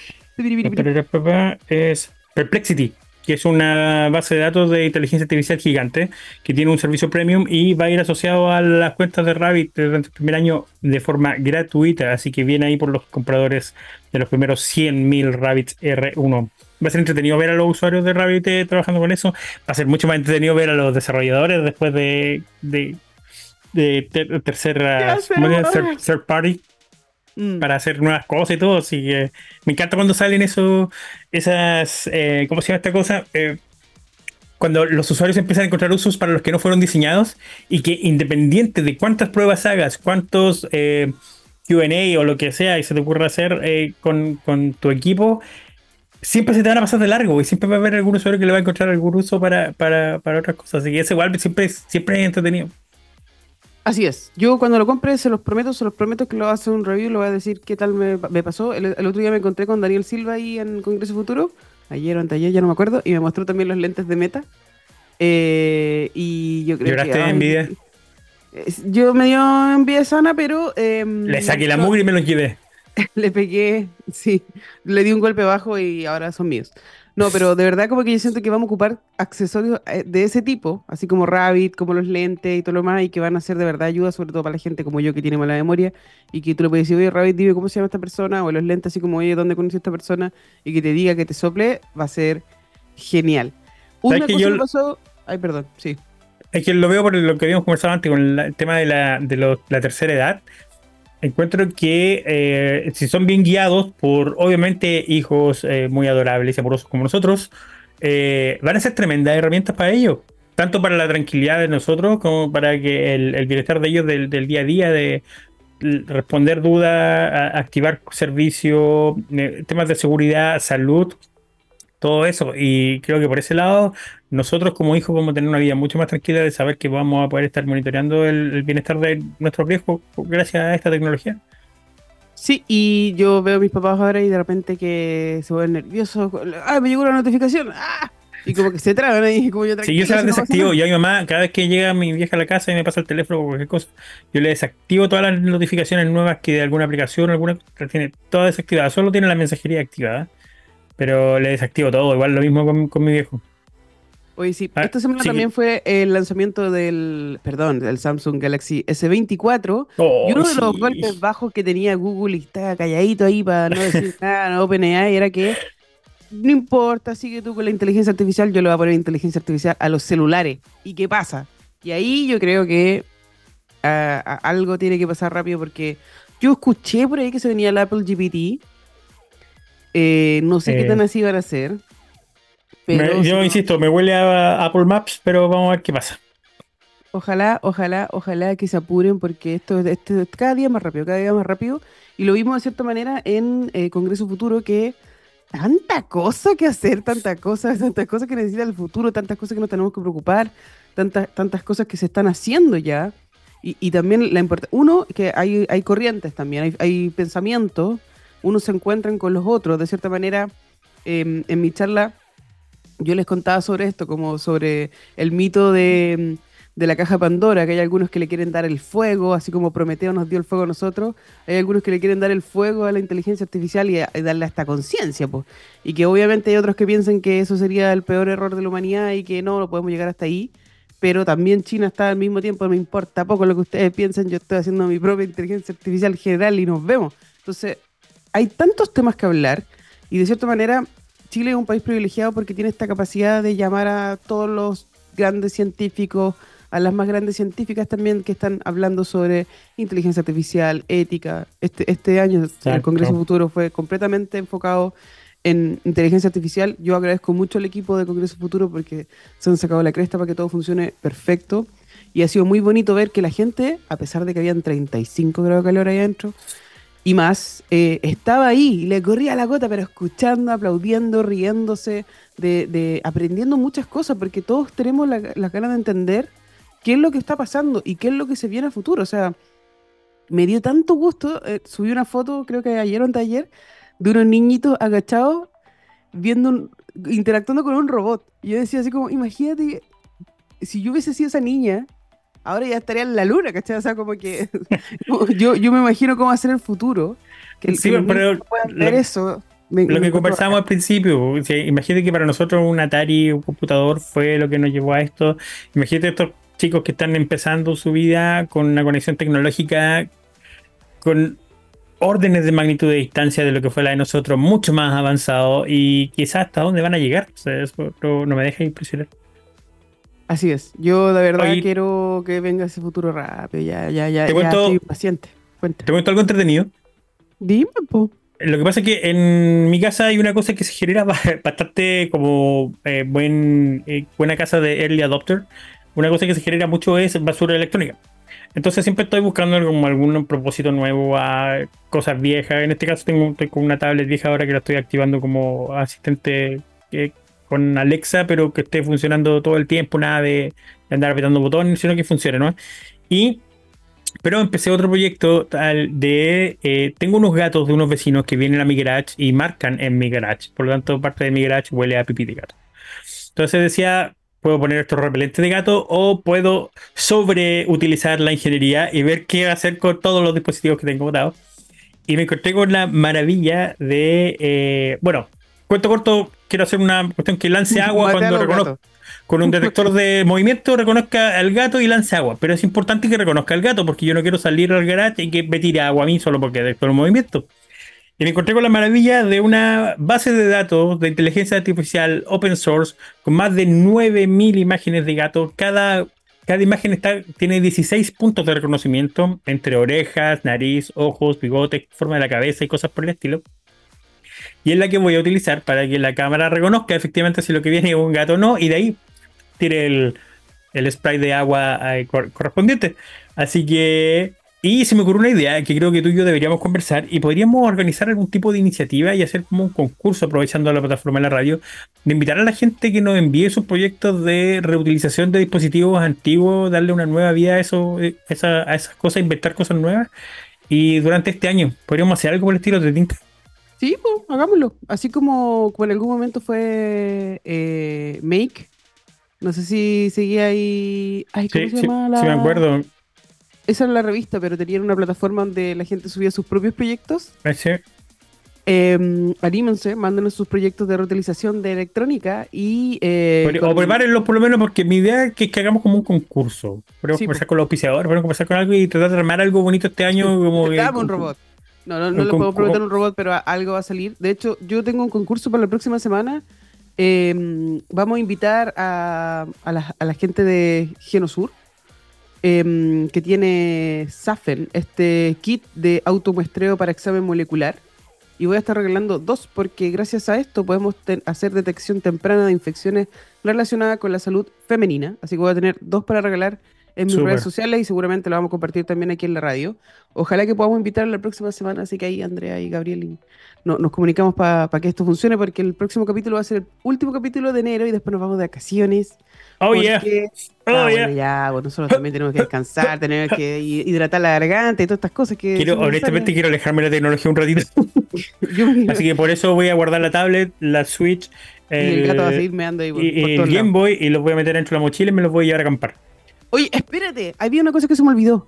Es Perplexity que es una base de datos de inteligencia artificial gigante, que tiene un servicio premium y va a ir asociado a las cuentas de Rabbit durante el primer año de forma gratuita, así que viene ahí por los compradores de los primeros 100.000 Rabbits R1. Va a ser entretenido ver a los usuarios de Rabbit eh, trabajando con eso, va a ser mucho más entretenido ver a los desarrolladores después de, de, de, tercera, third party Mm. para hacer nuevas cosas y todo. Así que me encanta cuando salen eso, esas, eh, ¿cómo se llama esta cosa? Eh, cuando los usuarios empiezan a encontrar usos para los que no fueron diseñados y que independiente de cuántas pruebas hagas, cuántos eh, QA o lo que sea y se te ocurra hacer con, tu equipo, siempre se te van a pasar de largo y siempre va a haber algún usuario que le va a encontrar algún uso para, para, para otras cosas. Así que ese igual siempre, siempre es entretenido. Así es. Yo cuando lo compre, se los prometo, se los prometo que lo hace un review, lo voy a decir qué tal me, pasó. El, otro día me encontré con Daniel Silva ahí en Congreso Futuro, ayer o anteayer, ya no me acuerdo, y me mostró también los lentes de meta. Eh, y yo creo ¿Lloraste que... envidia? Yo me dio envidia sana, pero... Em, le saqué la mugre y me los llevé. le pegué, sí, le di un golpe bajo y ahora son míos. No, pero de verdad como que yo siento que vamos a ocupar accesorios eh, de ese tipo, así como Rabbit, como los lentes y todo lo más, y que van a ser de verdad ayuda, sobre todo para la gente como yo que tiene mala memoria, y que tú le puedes decir, oye, Rabbit, dime cómo se llama esta persona, o los lentes así como, oye, ¿dónde conocí a esta persona? Y que te diga que te sople, va a ser genial. Una cosa que pasó... Ay, perdón, sí. Es que lo veo por lo que habíamos conversado antes con el tema de la, de la tercera edad encuentro que eh, si son bien guiados por, obviamente, hijos eh, muy adorables y amorosos como nosotros, eh, van a ser tremendas herramientas para ellos. Tanto para la tranquilidad de nosotros como para que el, bienestar de ellos del, día a día, de responder dudas, activar servicios, temas de seguridad, salud, todo eso. Y creo que por ese lado, nosotros como hijos vamos a tener una vida mucho más tranquila de saber que vamos a poder estar monitoreando el, bienestar de nuestros viejos gracias a esta tecnología. Sí, y yo veo a mis papás ahora y de repente que se vuelven nerviosos. ¡Ah, me llegó una notificación! ¡Ah! Y como que se traban ahí, como yo Sí, yo se las desactivo. yo a mi mamá, cada vez que llega mi vieja a la casa y me pasa el teléfono o cualquier cosa, yo le desactivo todas las notificaciones nuevas que de alguna aplicación, alguna tiene toda desactivada. Solo tiene la mensajería activada. Pero le desactivo todo, igual lo mismo con, mi viejo. Oye, sí, ah, esta semana también fue el lanzamiento del, perdón, del Samsung Galaxy S24. y uno de los golpes bajos que tenía Google y estaba calladito ahí para no decir nada, no OpenAI, era que no importa, sigue tú con la inteligencia artificial, yo le voy a poner inteligencia artificial a los celulares. ¿Y qué pasa? Y ahí yo creo que algo tiene que pasar rápido porque yo escuché por ahí que se venía el Apple GPT eh, no sé qué tan así van a ser. Yo insisto, me huele a Apple Maps, pero vamos a ver qué pasa. Ojalá, ojalá, ojalá que se apuren porque esto, es cada día más rápido, cada día más rápido. Y lo vimos de cierta manera en eh, Congreso Futuro que tanta cosa que hacer, tantas cosas, tantas cosas que necesita el futuro, tantas cosas que nos tenemos que preocupar, tantas, tantas cosas que se están haciendo ya. Y, también la importancia, uno, que hay, hay corrientes también, hay, hay pensamientos unos se encuentran con los otros. De cierta manera, em, en mi charla yo les contaba sobre esto, como sobre el mito de, la caja Pandora, que hay algunos que le quieren dar el fuego, así como Prometeo nos dio el fuego a nosotros, hay algunos que le quieren dar el fuego a la inteligencia artificial y, darle hasta conciencia, pues. Y que obviamente hay otros que piensan que eso sería el peor error de la humanidad y que no, lo podemos llegar hasta ahí. Pero también China está al mismo tiempo, no me importa poco lo que ustedes piensen, yo estoy haciendo mi propia inteligencia artificial general y nos vemos. Entonces, hay tantos temas que hablar y de cierta manera Chile es un país privilegiado porque tiene esta capacidad de llamar a todos los grandes científicos, a las más grandes científicas también que están hablando sobre inteligencia artificial, ética. Este, este año el Congreso Futuro fue completamente enfocado en inteligencia artificial. Yo agradezco mucho al equipo de Congreso Futuro porque se han sacado la cresta para que todo funcione perfecto. Y ha sido muy bonito ver que la gente, a pesar de que habían 35 grados de calor ahí adentro, y más, eh, estaba ahí le corría la gota, pero escuchando, aplaudiendo, riéndose, de, aprendiendo muchas cosas, porque todos tenemos la, ganas de entender qué es lo que está pasando y qué es lo que se viene a futuro. O sea, me dio tanto gusto, eh, subí una foto, creo que ayer o anteayer, de unos niñitos agachados viendo un- interactuando con un robot. Y yo decía así como, imagínate, si yo hubiese sido esa niña, ahora ya estaría en la luna, ¿cachai? O sea, como que yo, yo me imagino cómo va a ser el futuro. Que, Sí, que los pero niños puedan lo- ver eso. me- Lo que conversamos al principio, o sea, imagínate que para nosotros un Atari, un computador fue lo que nos llevó a esto. Imagínate estos chicos que están empezando su vida con una conexión tecnológica con órdenes de magnitud de distancia de lo que fue la de nosotros, mucho más avanzado y quizás hasta dónde van a llegar. O sea, eso no me deja impresionar. Así es. Yo de verdad Oye- quiero que venga ese futuro rápido. Ya, ya, ya, Te ya cuento- estoy paciente. Cuenta. Te cuento algo entretenido. Dime, po. Lo que pasa es que en mi casa hay una cosa que se genera ba- bastante como eh, buen, eh, buena casa de early adopter. Una cosa que se genera mucho es basura electrónica. Entonces siempre estoy buscando algún propósito nuevo a cosas viejas. En este caso tengo estoy con una tablet vieja ahora que la estoy activando como asistente eh, con Alexa, pero que esté funcionando todo el tiempo, nada de, andar apretando botones, sino que funcione, ¿no? Y pero empecé otro proyecto tal de. eh, tengo unos gatos de unos vecinos que vienen a mi garage y marcan en mi garage. Por lo tanto, parte de mi garage huele a pipí de gato. Entonces decía: puedo poner estos repelentes de gato o puedo sobreutilizar la ingeniería y ver qué hacer con todos los dispositivos que tengo botados. Y me encontré con la maravilla de. eh, bueno, cuento corto, quiero hacer una cuestión que lance agua cuando gatos. con un detector de movimiento reconozca al gato y lance agua. Pero es importante que reconozca al gato porque yo no quiero salir al garage y que me tire agua a mí solo porque detector el movimiento. Y me encontré con la maravilla de una base de datos de inteligencia artificial open source con más de 9000 imágenes de gato. Cada, cada imagen está, tiene 16 puntos de reconocimiento entre orejas, nariz, ojos, bigotes, forma de la cabeza y cosas por el estilo. Y es la que voy a utilizar para que la cámara reconozca efectivamente si lo que viene es un gato o no. Y de ahí tire el, el spray de agua eh, cor- correspondiente. Así que. Y se me ocurrió una idea que creo que tú y yo deberíamos conversar y podríamos organizar algún tipo de iniciativa y hacer como un concurso, aprovechando la plataforma de la radio, de invitar a la gente que nos envíe sus proyectos de reutilización de dispositivos antiguos, darle una nueva vida a, eso, eh, esas cosas, inventar cosas nuevas. Y durante este año podríamos hacer algo por el estilo de tinta. Sí, pues, hagámoslo. Así como, como en algún momento fue eh, Make. No sé si seguía ahí. Ay, ¿cómo Sí, se sí, llama la.? sí me acuerdo. Esa era la revista, pero tenían una plataforma donde la gente subía sus propios proyectos. Ese- Eh, anímense, mándenos sus proyectos de reutilización de electrónica y. eh, Podría- con- O prepárenlo por lo menos porque mi idea es que, que hagamos como un concurso. Podemos Sí, conversar con los auspiciadores, podemos conversar con algo y tratar de armar algo bonito este año. Como que- Dame un robot. No, no, no le puedo prometer un robot, pero algo va a salir. De hecho, yo tengo un concurso para la próxima semana. Eh, vamos a invitar a, a la, a la gente de Genosur, eh, que tiene Safen, este kit de automuestreo para examen molecular. Y voy a estar regalando dos porque gracias a esto podemos hacer detección temprana de infecciones relacionadas con la salud femenina. Así que voy a tener dos para regalar en mis redes sociales y seguramente lo vamos a compartir también aquí en la radio. Ojalá que podamos invitar la próxima semana, así que ahí Andrea y Gabriel y no- nos comunicamos para que esto funcione porque el próximo capítulo va a ser el último capítulo de enero y después nos vamos de vacaciones. Oh, yeah. porque- Oh, Ah, yeah. bueno, ya, bueno, nosotros también tenemos que descansar, tenemos que hi- hidratar la garganta y todas estas cosas que... Quiero, honestamente, quiero alejarme de la tecnología un ratito. Así que por eso voy a guardar la tablet, la Switch y el gato va a el- seguir meando ahí por, y, por y el todos Game. Boy y los voy a meter dentro de la mochila y me los voy a llevar a acampar. Oye, espérate, había una cosa que se me olvidó.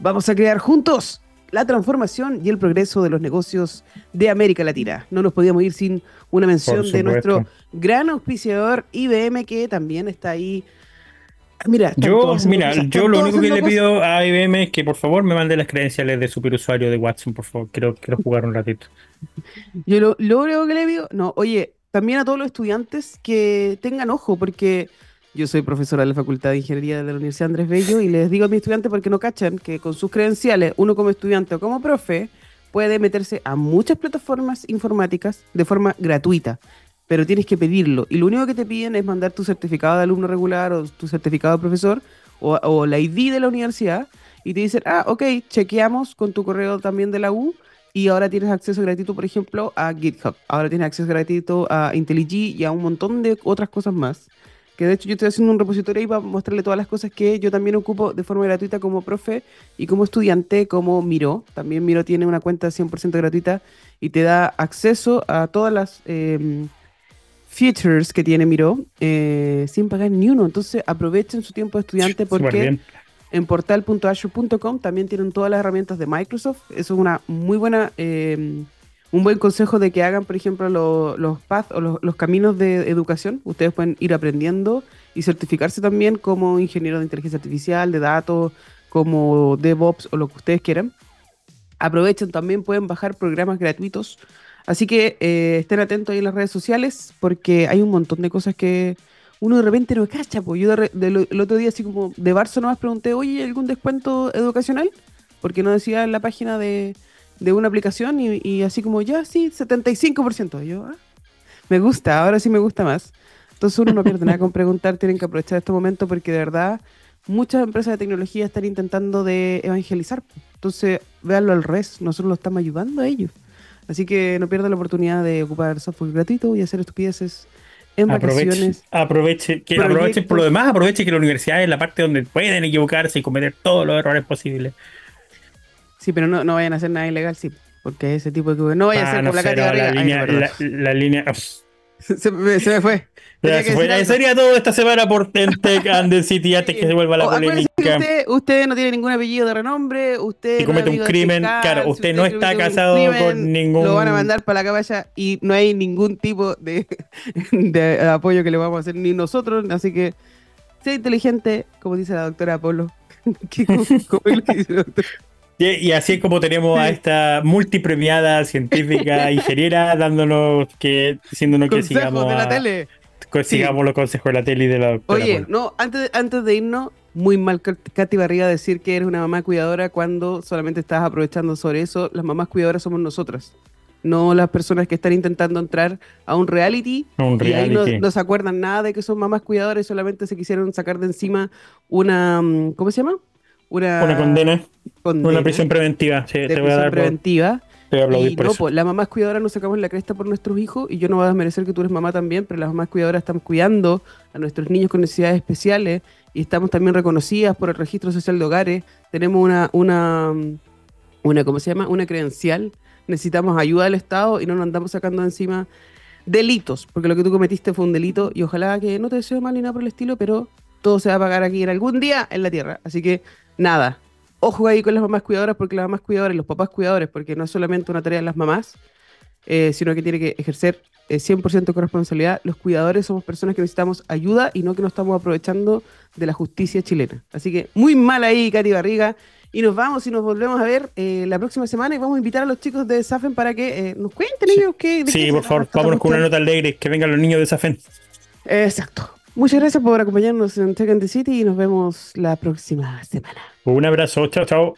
Vamos a crear juntos la transformación y el progreso de los negocios de América Latina. No nos podíamos ir sin una mención de nuestro gran auspiciador IBM que también está ahí Mira, están Yo, mira, cosas, yo lo único que le pido a IBM es que por favor me mande las credenciales de superusuario de Watson, por favor. Quiero, quiero jugar un ratito. Yo lo, lo único que le digo, no, oye, también a todos los estudiantes que tengan ojo, porque yo soy profesora de la Facultad de Ingeniería de la Universidad Andrés Bello y les digo a mis estudiantes porque no cachan que con sus credenciales, uno como estudiante o como profe, puede meterse a muchas plataformas informáticas de forma gratuita, pero tienes que pedirlo. Y lo único que te piden es mandar tu certificado de alumno regular o tu certificado de profesor o, o la ID de la universidad y te dicen, ah, ok, chequeamos con tu correo también de la U y ahora tienes acceso gratuito, por ejemplo, a GitHub. Ahora tienes acceso gratuito a IntelliJ y a un montón de otras cosas más. Que de hecho yo estoy haciendo un repositorio ahí para mostrarle todas las cosas que yo también ocupo de forma gratuita como profe y como estudiante, como Miro. También Miro tiene una cuenta 100% gratuita y te da acceso a todas las em, features que tiene Miro eh, sin pagar ni uno. Entonces aprovechen su tiempo de estudiante porque en portal.azure.com también tienen todas las herramientas de Microsoft. Eso es una muy buena, eh, un buen consejo de que hagan, por ejemplo, lo- los los, caminos de educación. Ustedes pueden ir aprendiendo y certificarse también como ingeniero de inteligencia artificial, de datos, como DevOps o lo que ustedes quieran. Aprovechen también, pueden bajar programas gratuitos. Así que eh, estén atentos ahí en las redes sociales porque hay un montón de cosas que uno de repente no cacha. Pues yo de de lo- el otro día, así como de Barça, nomás pregunté, oye, ¿algún descuento educacional? Porque no decía en la página de, de una aplicación y, y así como, ya, sí, 75%. Y yo, ah, me gusta, ahora sí me gusta más. Entonces uno no pierde nada con preguntar, tienen que aprovechar este momento porque de verdad muchas empresas de tecnología están intentando de evangelizar. Entonces, véanlo al res, nosotros lo estamos ayudando a ellos. Así que no pierdan la oportunidad de ocupar software gratuito y hacer estupideces en Aproveche, vacaciones. aproveche, que Proyectos. aproveche por lo demás, aproveche que la universidad es la parte donde pueden equivocarse y cometer todos los errores posibles. Sí, pero no, no vayan a hacer nada ilegal, sí. Porque ese tipo de... No vayan a Ah, hacer no como la Katy la. Ay, línea, perdón. la, la línea. se, me, se me fue. Tenía se fue. Sería todo esta semana por Tentec and the City antes que se vuelva la Oh, polémica. Usted, usted no tiene ningún apellido de renombre, usted Si comete un crimen, fiscal, claro, si usted no está casado con ningún- Lo van a mandar para la caballa y no hay ningún tipo de, de apoyo que le vamos a hacer ni nosotros, así que sea inteligente, como dice la doctora Apolo. Lo que dice la doctora. Y, así es como tenemos a esta multipremiada científica ingeniera dándonos que, diciéndonos que sigamos, de la a- tele. sigamos los consejos de la tele y de la doctora. Oye, no, antes de, antes de irnos, muy mal Kat- Katy Barriga decir que eres una mamá cuidadora cuando solamente estás aprovechando sobre eso. Las mamás cuidadoras somos nosotras, no las personas que están intentando entrar a un reality Un y ahí no, no se acuerdan nada de que son mamás cuidadoras y solamente se quisieron sacar de encima una, mm, ¿cómo se llama? Una, Una condena, condena una prisión preventiva. Sí, te voy a prisión dar preventiva. te voy a aplaudir Y por no, eso. pues las mamás cuidadoras nos sacamos la cresta por nuestros hijos y yo no voy a desmerecer que tú eres mamá también, pero las mamás cuidadoras están cuidando a nuestros niños con necesidades especiales y estamos también reconocidas por el registro social de hogares. Tenemos una, una, una ¿cómo se llama? Una credencial. Necesitamos ayuda del Estado y no nos andamos sacando de encima delitos, porque lo que tú cometiste fue un delito y ojalá que no te deseo mal ni nada por el estilo, pero todo se va a pagar aquí en algún día en la tierra. Así que nada, ojo ahí con las mamás cuidadoras, porque las mamás cuidadoras los papás cuidadores, porque no es solamente una tarea de las mamás, eh, sino que tiene que ejercer eh, 100% con responsabilidad. Los cuidadores somos personas que necesitamos ayuda y no que nos estamos aprovechando de la justicia chilena. Así que muy mal ahí, Katy Barriga. Y nos vamos y nos volvemos a ver eh, la próxima semana y vamos a invitar a los chicos de Safen para que eh, nos cuenten Sí. ellos qué. de qué Sí, por favor, vámonos con una nota alegre. Que vengan los niños de Safen. Exacto. Muchas gracias por acompañarnos en Tech and the City y nos vemos la próxima semana. Un abrazo. Chao, chao.